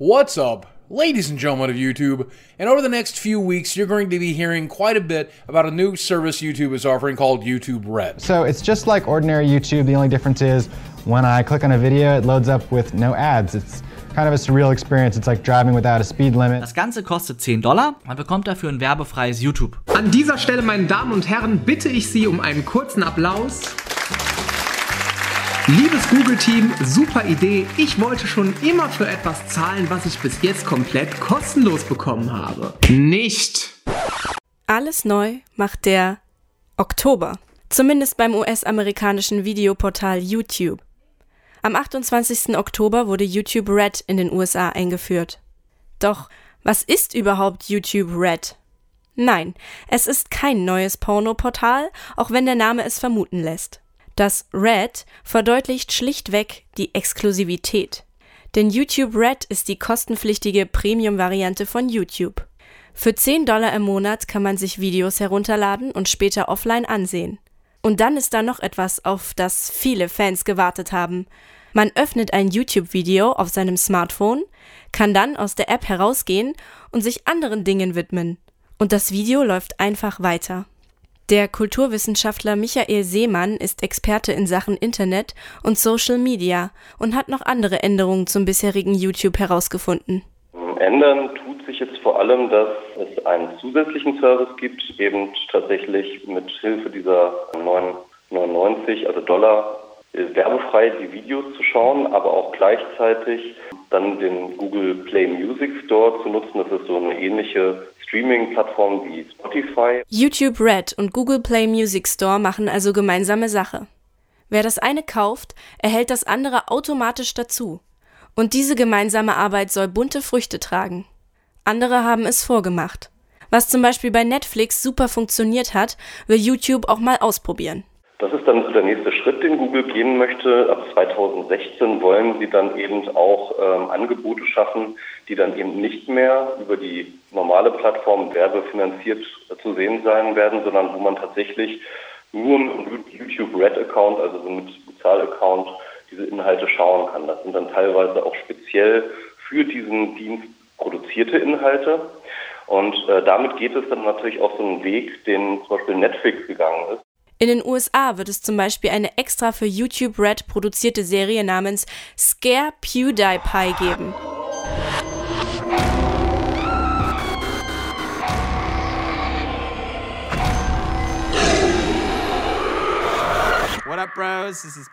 What's up, ladies and gentlemen of YouTube? And over the next few weeks, you're going to be hearing quite a bit about a new service YouTube is offering called YouTube Red. So it's just like ordinary YouTube. The only difference is when I click on a video, it loads up with no ads. It's kind of a surreal experience. It's like driving without a speed limit. Das Ganze kostet 10 Dollar. Man bekommt dafür ein werbefreies YouTube. An dieser Stelle, meine Damen und Herren, bitte ich Sie um einen kurzen Applaus. Liebes Google-Team, super Idee. Ich wollte schon immer für etwas zahlen, was ich bis jetzt komplett kostenlos bekommen habe. Nicht! Alles neu macht der Oktober. Zumindest beim US-amerikanischen Videoportal YouTube. Am 28. Oktober wurde YouTube Red in den USA eingeführt. Doch was ist überhaupt YouTube Red? Nein, es ist kein neues Pornoportal, auch wenn der Name es vermuten lässt. Das Red verdeutlicht schlichtweg die Exklusivität. Denn YouTube Red ist die kostenpflichtige Premium-Variante von YouTube. Für 10 Dollar im Monat kann man sich Videos herunterladen und später offline ansehen. Und dann ist da noch etwas, auf das viele Fans gewartet haben. Man öffnet ein YouTube-Video auf seinem Smartphone, kann dann aus der App herausgehen und sich anderen Dingen widmen. Und das Video läuft einfach weiter. Der Kulturwissenschaftler Michael Seemann ist Experte in Sachen Internet und Social Media und hat noch andere Änderungen zum bisherigen YouTube herausgefunden. Ändern tut sich jetzt vor allem, dass es einen zusätzlichen Service gibt, eben tatsächlich mit Hilfe dieser 9,99, also Dollar, werbefrei die Videos zu schauen, aber auch gleichzeitig dann den Google Play Music Store zu nutzen. Das ist so eine ähnliche Streaming-Plattform wie Spotify. YouTube Red und Google Play Music Store machen also gemeinsame Sache. Wer das eine kauft, erhält das andere automatisch dazu. Und diese gemeinsame Arbeit soll bunte Früchte tragen. Andere haben es vorgemacht. Was zum Beispiel bei Netflix super funktioniert hat, will YouTube auch mal ausprobieren. Das ist dann so der nächste Schritt, den Google gehen möchte. Ab 2016 wollen sie dann eben auch ähm, Angebote schaffen, die dann eben nicht mehr über die normale Plattform werbefinanziert zu sehen sein werden, sondern wo man tatsächlich nur mit einem YouTube Red Account, also so mit Bezahl-Account, diese Inhalte schauen kann. Das sind dann teilweise auch speziell für diesen Dienst produzierte Inhalte. Und äh, damit geht es dann natürlich auch so einen Weg, den zum Beispiel Netflix gegangen ist. In den USA wird es zum Beispiel eine extra für YouTube Red produzierte Serie namens Scare PewDiePie geben. What up, bros? This is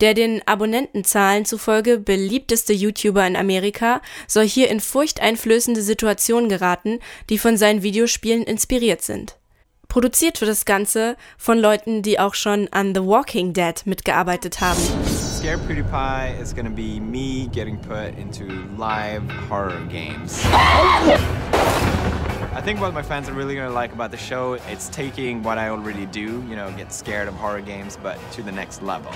Der den Abonnentenzahlen zufolge beliebteste YouTuber in Amerika soll hier in furchteinflößende Situationen geraten, die von seinen Videospielen inspiriert sind. Produziert wird das Ganze von Leuten, die auch schon an The Walking Dead mitgearbeitet haben. Scare PewDiePie is gonna be me getting put into live horror games. I think what my fans are really gonna like about the show, it's taking what I already do, you know, get scared of horror games, but to the next level.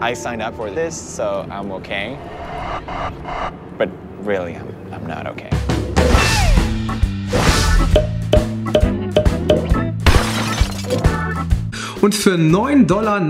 I signed up for this, so I'm okay. But really, I'm, I'm not okay. Und für 9,99 Dollar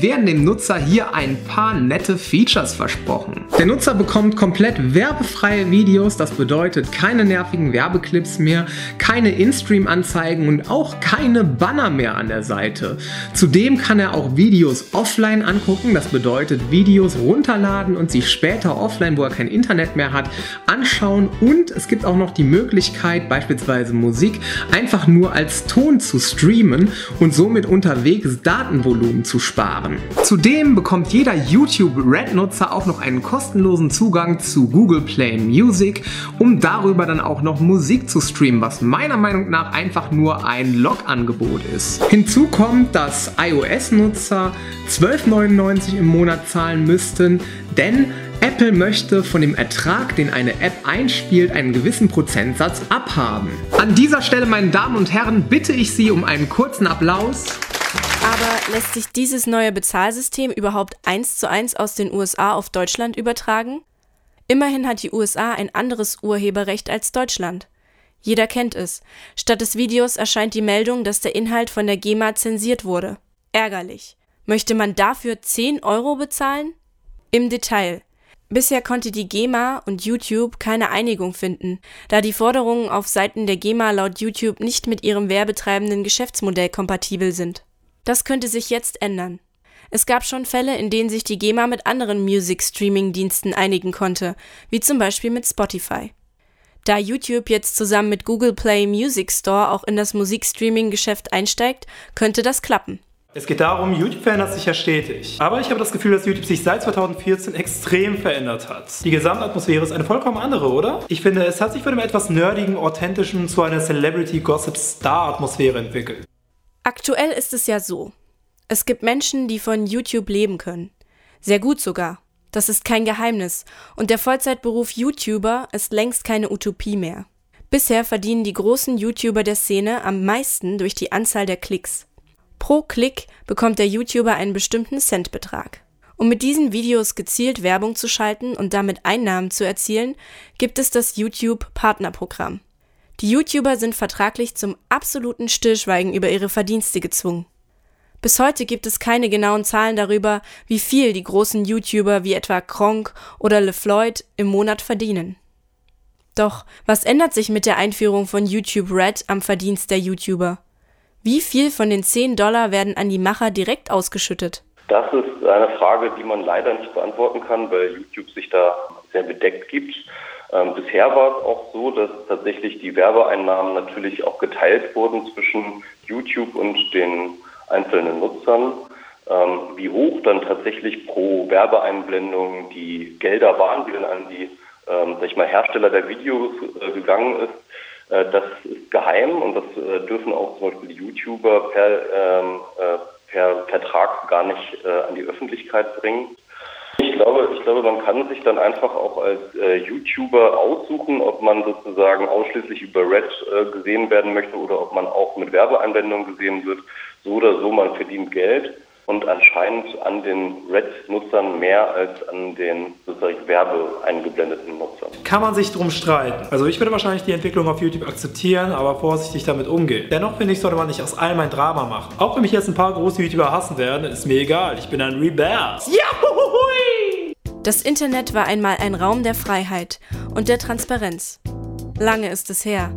werden dem Nutzer hier ein paar nette Features versprochen. Der Nutzer bekommt komplett werbefreie Videos, das bedeutet keine nervigen Werbeclips mehr, keine In-Stream-Anzeigen und auch keine Banner mehr an der Seite. Zudem kann er auch Videos offline angucken, das bedeutet Videos runterladen und sich später offline, wo er kein Internet mehr hat, anschauen und es gibt auch noch die Möglichkeit, beispielsweise Musik einfach nur als Ton zu streamen und somit unterwegs Datenvolumen zu sparen. Zudem bekommt jeder YouTube Red-Nutzer auch noch einen kostenlosen Zugang zu Google Play Music, um darüber dann auch noch Musik zu streamen, was meiner Meinung nach einfach nur ein Log-Angebot ist. Hinzu kommt, dass iOS-Nutzer 12,99 im Monat zahlen müssten, denn Apple möchte von dem Ertrag, den eine App einspielt, einen gewissen Prozentsatz abhaben. An dieser Stelle, meine Damen und Herren, bitte ich Sie um einen kurzen Applaus. Aber lässt sich dieses neue Bezahlsystem überhaupt eins zu eins aus den USA auf Deutschland übertragen? Immerhin hat die USA ein anderes Urheberrecht als Deutschland. Jeder kennt es. Statt des Videos erscheint die Meldung, dass der Inhalt von der GEMA zensiert wurde. Ärgerlich. Möchte man dafür 10 Euro bezahlen? Im Detail. Bisher konnte die GEMA und YouTube keine Einigung finden, da die Forderungen auf Seiten der GEMA laut YouTube nicht mit ihrem werbetreibenden Geschäftsmodell kompatibel sind. Das könnte sich jetzt ändern. Es gab schon Fälle, in denen sich die GEMA mit anderen Music-Streaming-Diensten einigen konnte, wie zum Beispiel mit Spotify. Da YouTube jetzt zusammen mit Google Play Music Store auch in das Musikstreaming-Geschäft einsteigt, könnte das klappen. Es geht darum, YouTube verändert sich ja stetig. Aber ich habe das Gefühl, dass YouTube sich seit 2014 extrem verändert hat. Die Gesamtatmosphäre ist eine vollkommen andere, oder? Ich finde, es hat sich von einem etwas nerdigen, authentischen zu einer Celebrity-Gossip-Star-Atmosphäre entwickelt. Aktuell ist es ja so. Es gibt Menschen, die von YouTube leben können. Sehr gut sogar. Das ist kein Geheimnis. Und der Vollzeitberuf YouTuber ist längst keine Utopie mehr. Bisher verdienen die großen YouTuber der Szene am meisten durch die Anzahl der Klicks. Pro Klick bekommt der YouTuber einen bestimmten Centbetrag. Um mit diesen Videos gezielt Werbung zu schalten und damit Einnahmen zu erzielen, gibt es das YouTube Partnerprogramm. Die YouTuber sind vertraglich zum absoluten Stillschweigen über ihre Verdienste gezwungen. Bis heute gibt es keine genauen Zahlen darüber, wie viel die großen YouTuber wie etwa Kronk oder LeFloid im Monat verdienen. Doch was ändert sich mit der Einführung von YouTube Red am Verdienst der YouTuber? Wie viel von den 10 Dollar werden an die Macher direkt ausgeschüttet? Das ist eine Frage, die man leider nicht beantworten kann, weil YouTube sich da sehr bedeckt gibt. Ähm, bisher war es auch so, dass tatsächlich die Werbeeinnahmen natürlich auch geteilt wurden zwischen YouTube und den einzelnen Nutzern. Ähm, wie hoch dann tatsächlich pro Werbeeinblendung die Gelder waren, die dann an die ähm, sag ich mal, Hersteller der Videos äh, gegangen ist, das ist geheim und das äh, dürfen auch zum Beispiel YouTuber per, ähm, äh, per Vertrag gar nicht an die Öffentlichkeit bringen. Ich glaube, ich glaube, man kann sich dann einfach auch als äh, YouTuber aussuchen, ob man sozusagen ausschließlich über Red äh, gesehen werden möchte oder ob man auch mit Werbeeinwendungen gesehen wird. So oder so, man verdient Geld und anscheinend an den Red-Nutzern mehr als an den sozusagen werbeeingeblendeten Nutzern. Kann man sich drum streiten. Also ich würde wahrscheinlich die Entwicklung auf YouTube akzeptieren, aber vorsichtig damit umgehen. Dennoch finde ich, sollte man nicht aus allem ein Drama machen. Auch wenn mich jetzt ein paar große YouTuber hassen werden, ist mir egal. Ich bin ein Rebell. Juhui! Das Internet war einmal ein Raum der Freiheit und der Transparenz. Lange ist es her.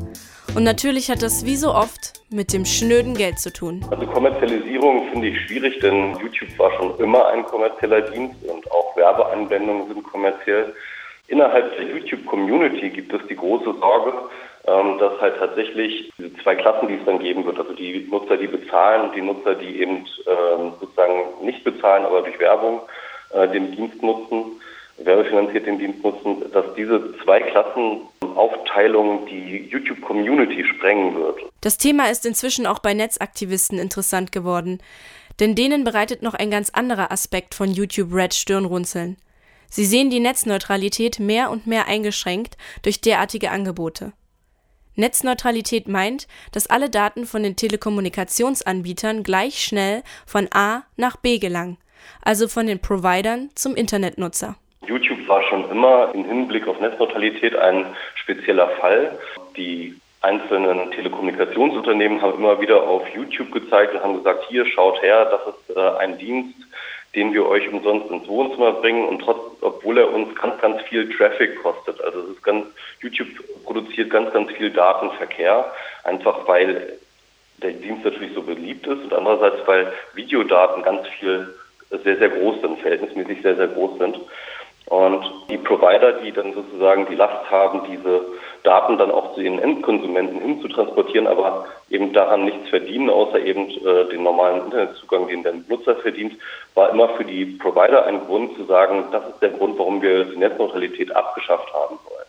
Und natürlich hat das wie so oft mit dem schnöden Geld zu tun. Also Kommerzialisierung finde ich schwierig, denn YouTube war schon immer ein kommerzieller Dienst und auch Werbeanwendungen sind kommerziell. Innerhalb der YouTube-Community gibt es die große Sorge, ähm, dass halt tatsächlich diese zwei Klassen, die es dann geben wird, also die Nutzer, die bezahlen und die Nutzer, die eben ähm, sozusagen nicht bezahlen, aber durch Werbung äh, den Dienst nutzen, werbefinanziert den Dienst nutzen, dass diese zwei Klassenaufteilung die YouTube-Community sprengen wird. Das Thema ist inzwischen auch bei Netzaktivisten interessant geworden, denn denen bereitet noch ein ganz anderer Aspekt von YouTube Red Stirnrunzeln. Sie sehen die Netzneutralität mehr und mehr eingeschränkt durch derartige Angebote. Netzneutralität meint, dass alle Daten von den Telekommunikationsanbietern gleich schnell von A nach B gelangen, also von den Providern zum Internetnutzer. YouTube war schon immer im Hinblick auf Netzneutralität ein spezieller Fall. Die einzelnen Telekommunikationsunternehmen haben immer wieder auf YouTube gezeigt und haben gesagt, hier schaut her, das ist äh, ein Dienst, den wir euch umsonst ins Wohnzimmer bringen und trotz, obwohl er uns ganz, ganz viel Traffic kostet. Also es ist ganz, YouTube produziert ganz, ganz viel Datenverkehr, einfach weil der Dienst natürlich so beliebt ist und andererseits, weil Videodaten ganz viel sehr, sehr groß sind, verhältnismäßig sehr, sehr groß sind. Und die Provider, die dann sozusagen die Last haben, diese Daten dann auch zu den Endkonsumenten hinzutransportieren, aber eben daran nichts verdienen, außer eben äh, den normalen Internetzugang, den der Nutzer verdient, war immer für die Provider ein Grund zu sagen, das ist der Grund, warum wir die Netzneutralität abgeschafft haben wollen.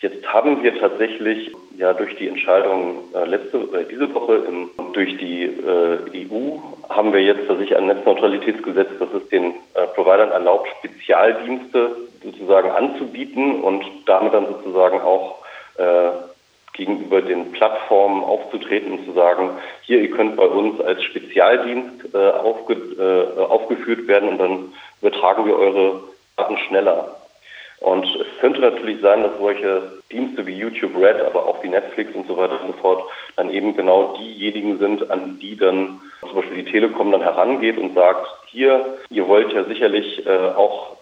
Jetzt haben wir tatsächlich ja durch die Entscheidung äh, letzte äh, diese Woche im, durch die äh, EU haben wir jetzt tatsächlich ein Netzneutralitätsgesetz, das es den äh, Providern erlaubt, Spezialdienste sozusagen anzubieten und damit dann sozusagen auch äh, gegenüber den Plattformen aufzutreten und zu sagen, hier, ihr könnt bei uns als Spezialdienst äh, aufge, äh, aufgeführt werden und dann übertragen wir eure Daten schneller. Und es könnte natürlich sein, dass solche Dienste wie YouTube Red, aber auch wie Netflix und so weiter und so fort dann eben genau diejenigen sind, an die dann zum Beispiel die Telekom dann herangeht und sagt, hier, ihr wollt ja sicherlich äh, auch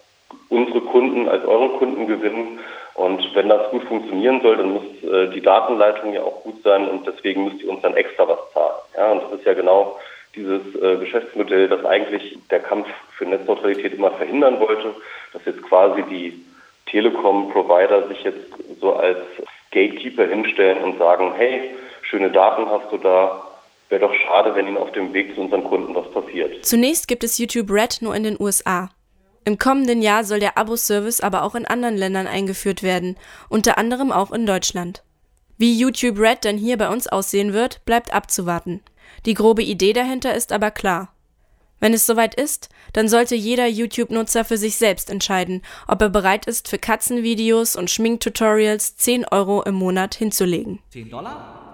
unsere Kunden als euren Kunden gewinnen. Und wenn das gut funktionieren soll, dann muss äh, die Datenleitung ja auch gut sein und deswegen müsst ihr uns dann extra was zahlen. Ja, und das ist ja genau dieses äh, Geschäftsmodell, das eigentlich der Kampf für Netzneutralität immer verhindern wollte, dass jetzt quasi die Telekom-Provider sich jetzt so als Gatekeeper hinstellen und sagen, hey, schöne Daten hast du da, wäre doch schade, wenn ihnen auf dem Weg zu unseren Kunden was passiert. Zunächst gibt es YouTube Red nur in den USA. Im kommenden Jahr soll der Abo-Service aber auch in anderen Ländern eingeführt werden, unter anderem auch in Deutschland. Wie YouTube Red dann hier bei uns aussehen wird, bleibt abzuwarten. Die grobe Idee dahinter ist aber klar. Wenn es soweit ist, dann sollte jeder YouTube-Nutzer für sich selbst entscheiden, ob er bereit ist, für Katzenvideos und Schminktutorials 10 Euro im Monat hinzulegen. 10 Dollar?